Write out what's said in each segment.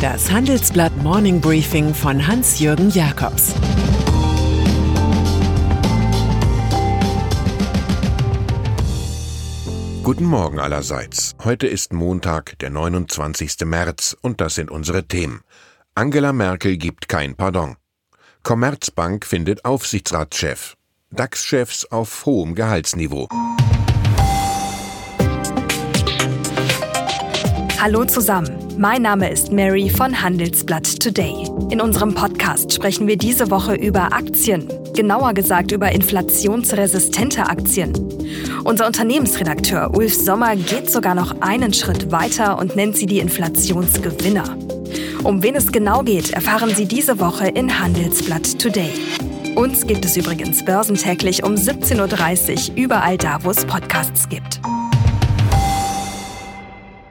Das Handelsblatt Morning Briefing von Hans-Jürgen Jakobs Guten Morgen allerseits. Heute ist Montag, der 29. März, und das sind unsere Themen. Angela Merkel gibt kein Pardon. Commerzbank findet Aufsichtsratschef. DAX-Chefs auf hohem Gehaltsniveau. Hallo zusammen, mein Name ist Mary von Handelsblatt Today. In unserem Podcast sprechen wir diese Woche über Aktien, genauer gesagt über inflationsresistente Aktien. Unser Unternehmensredakteur Ulf Sommer geht sogar noch einen Schritt weiter und nennt sie die Inflationsgewinner. Um wen es genau geht, erfahren Sie diese Woche in Handelsblatt Today. Uns gibt es übrigens börsentäglich um 17.30 Uhr überall da, wo es Podcasts gibt.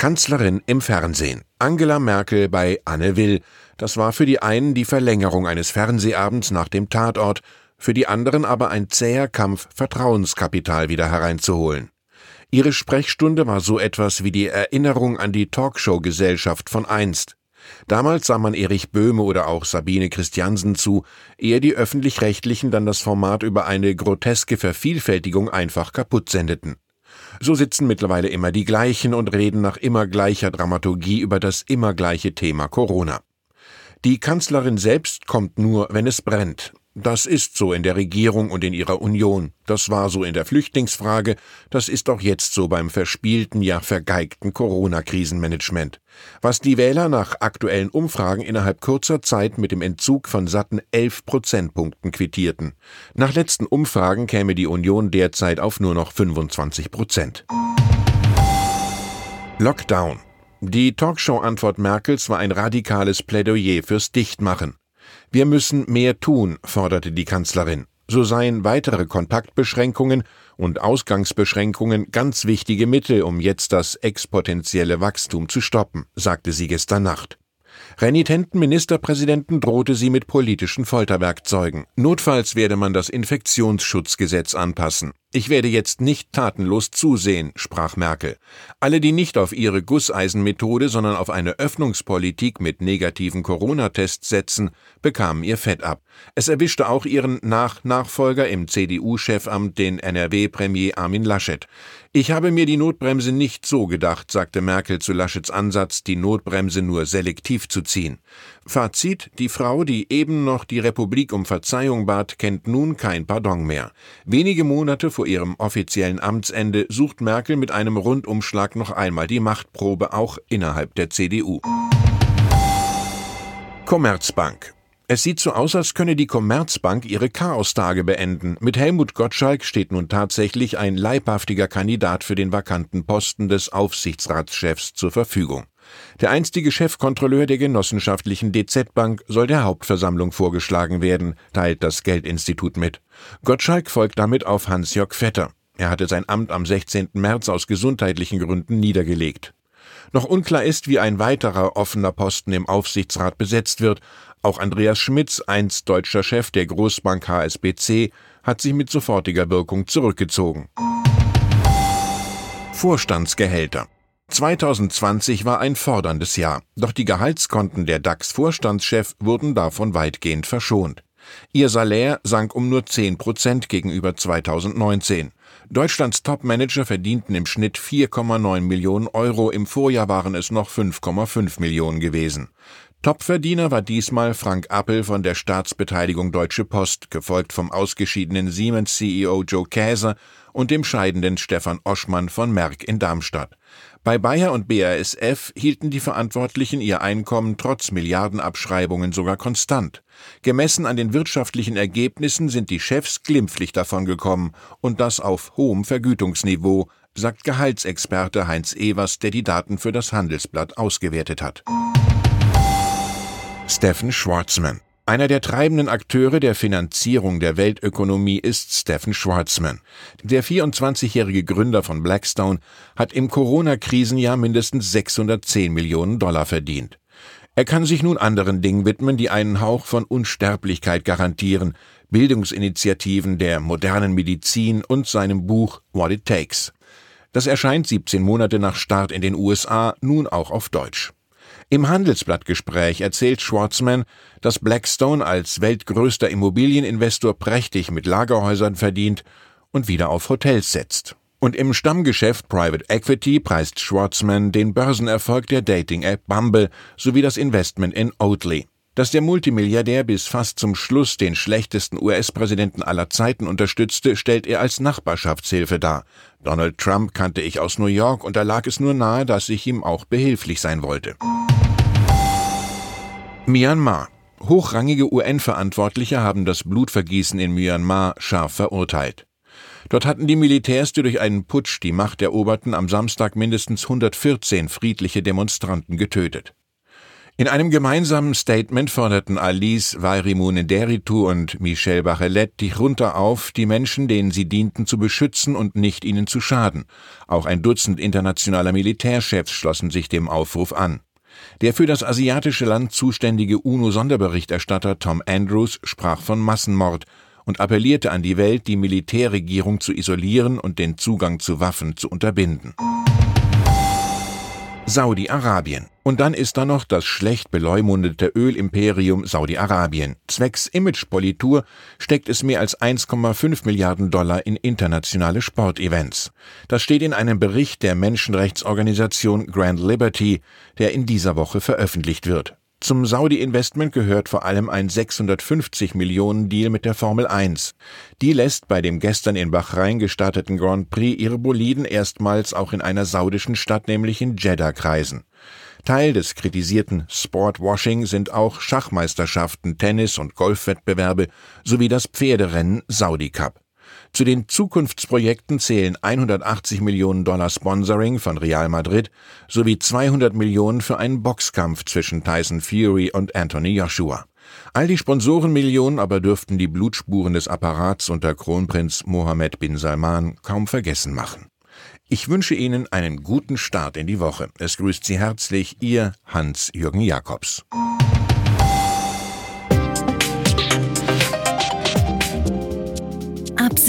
Kanzlerin im Fernsehen. Angela Merkel bei Anne Will. Das war für die einen die Verlängerung eines Fernsehabends nach dem Tatort, für die anderen aber ein zäher Kampf, Vertrauenskapital wieder hereinzuholen. Ihre Sprechstunde war so etwas wie die Erinnerung an die Talkshow-Gesellschaft von einst. Damals sah man Erich Böhme oder auch Sabine Christiansen zu, ehe die öffentlich-rechtlichen dann das Format über eine groteske Vervielfältigung einfach kaputt sendeten. So sitzen mittlerweile immer die gleichen und reden nach immer gleicher Dramaturgie über das immer gleiche Thema Corona. Die Kanzlerin selbst kommt nur, wenn es brennt. Das ist so in der Regierung und in ihrer Union. Das war so in der Flüchtlingsfrage. Das ist auch jetzt so beim verspielten, ja vergeigten Corona-Krisenmanagement. Was die Wähler nach aktuellen Umfragen innerhalb kurzer Zeit mit dem Entzug von satten elf Prozentpunkten quittierten. Nach letzten Umfragen käme die Union derzeit auf nur noch 25 Prozent. Lockdown. Die Talkshow-Antwort Merkels war ein radikales Plädoyer fürs Dichtmachen. Wir müssen mehr tun, forderte die Kanzlerin. So seien weitere Kontaktbeschränkungen und Ausgangsbeschränkungen ganz wichtige Mittel, um jetzt das exponentielle Wachstum zu stoppen, sagte sie gestern Nacht. Renitenten Ministerpräsidenten drohte sie mit politischen Folterwerkzeugen. Notfalls werde man das Infektionsschutzgesetz anpassen. Ich werde jetzt nicht tatenlos zusehen, sprach Merkel. Alle, die nicht auf ihre Gusseisenmethode, sondern auf eine Öffnungspolitik mit negativen Corona-Tests setzen, bekamen ihr Fett ab. Es erwischte auch ihren Nach-Nachfolger im CDU-Chefamt, den NRW-Premier Armin Laschet. Ich habe mir die Notbremse nicht so gedacht, sagte Merkel zu Laschets Ansatz, die Notbremse nur selektiv zu ziehen. Fazit: Die Frau, die eben noch die Republik um Verzeihung bat, kennt nun kein Pardon mehr. Wenige Monate vor ihrem offiziellen Amtsende sucht Merkel mit einem Rundumschlag noch einmal die Machtprobe auch innerhalb der CDU. Commerzbank es sieht so aus, als könne die Commerzbank ihre Chaostage beenden. Mit Helmut Gottschalk steht nun tatsächlich ein leibhaftiger Kandidat für den vakanten Posten des Aufsichtsratschefs zur Verfügung. Der einstige Chefkontrolleur der genossenschaftlichen DZ Bank soll der Hauptversammlung vorgeschlagen werden, teilt das Geldinstitut mit. Gottschalk folgt damit auf Hans-Jörg Vetter. Er hatte sein Amt am 16. März aus gesundheitlichen Gründen niedergelegt. Noch unklar ist, wie ein weiterer offener Posten im Aufsichtsrat besetzt wird. Auch Andreas Schmitz, einst deutscher Chef der Großbank HSBC, hat sich mit sofortiger Wirkung zurückgezogen. Vorstandsgehälter 2020 war ein forderndes Jahr, doch die Gehaltskonten der DAX-Vorstandschef wurden davon weitgehend verschont. Ihr Salär sank um nur 10 Prozent gegenüber 2019. Deutschlands Topmanager verdienten im Schnitt 4,9 Millionen Euro, im Vorjahr waren es noch 5,5 Millionen gewesen. Topverdiener war diesmal Frank Appel von der Staatsbeteiligung Deutsche Post, gefolgt vom ausgeschiedenen Siemens-CEO Joe Käser und dem scheidenden Stefan Oschmann von Merck in Darmstadt. Bei Bayer und BASF hielten die Verantwortlichen ihr Einkommen trotz Milliardenabschreibungen sogar konstant. Gemessen an den wirtschaftlichen Ergebnissen sind die Chefs glimpflich davongekommen und das auf hohem Vergütungsniveau, sagt Gehaltsexperte Heinz Evers, der die Daten für das Handelsblatt ausgewertet hat. Stephen Schwarzman einer der treibenden Akteure der Finanzierung der Weltökonomie ist Stephen Schwarzman. Der 24-jährige Gründer von Blackstone hat im Corona-Krisenjahr mindestens 610 Millionen Dollar verdient. Er kann sich nun anderen Dingen widmen, die einen Hauch von Unsterblichkeit garantieren, Bildungsinitiativen der modernen Medizin und seinem Buch What It Takes. Das erscheint 17 Monate nach Start in den USA nun auch auf Deutsch. Im Handelsblattgespräch erzählt Schwartzman, dass Blackstone als weltgrößter Immobilieninvestor prächtig mit Lagerhäusern verdient und wieder auf Hotels setzt. Und im Stammgeschäft Private Equity preist Schwartzman den Börsenerfolg der Dating-App Bumble sowie das Investment in Oatly. Dass der Multimilliardär bis fast zum Schluss den schlechtesten US-Präsidenten aller Zeiten unterstützte, stellt er als Nachbarschaftshilfe dar. Donald Trump kannte ich aus New York und da lag es nur nahe, dass ich ihm auch behilflich sein wollte. Myanmar. Hochrangige UN-Verantwortliche haben das Blutvergießen in Myanmar scharf verurteilt. Dort hatten die Militärs, die durch einen Putsch die Macht eroberten, am Samstag mindestens 114 friedliche Demonstranten getötet. In einem gemeinsamen Statement forderten Alice Vairimunenderitu und Michel Bachelet die Junta auf, die Menschen, denen sie dienten, zu beschützen und nicht ihnen zu schaden. Auch ein Dutzend internationaler Militärchefs schlossen sich dem Aufruf an. Der für das asiatische Land zuständige UNO-Sonderberichterstatter Tom Andrews sprach von Massenmord und appellierte an die Welt, die Militärregierung zu isolieren und den Zugang zu Waffen zu unterbinden. Saudi-Arabien. Und dann ist da noch das schlecht beleumundete Ölimperium Saudi-Arabien. Zwecks Imagepolitur steckt es mehr als 1,5 Milliarden Dollar in internationale Sportevents. Das steht in einem Bericht der Menschenrechtsorganisation Grand Liberty, der in dieser Woche veröffentlicht wird. Zum Saudi-Investment gehört vor allem ein 650 Millionen Deal mit der Formel 1. Die lässt bei dem gestern in Bahrain gestarteten Grand Prix ihre Boliden erstmals auch in einer saudischen Stadt, nämlich in Jeddah, kreisen. Teil des kritisierten Sportwashing sind auch Schachmeisterschaften, Tennis- und Golfwettbewerbe sowie das Pferderennen Saudi Cup. Zu den Zukunftsprojekten zählen 180 Millionen Dollar Sponsoring von Real Madrid sowie 200 Millionen für einen Boxkampf zwischen Tyson Fury und Anthony Joshua. All die Sponsorenmillionen aber dürften die Blutspuren des Apparats unter Kronprinz Mohammed bin Salman kaum vergessen machen. Ich wünsche Ihnen einen guten Start in die Woche. Es grüßt Sie herzlich Ihr Hans-Jürgen Jakobs.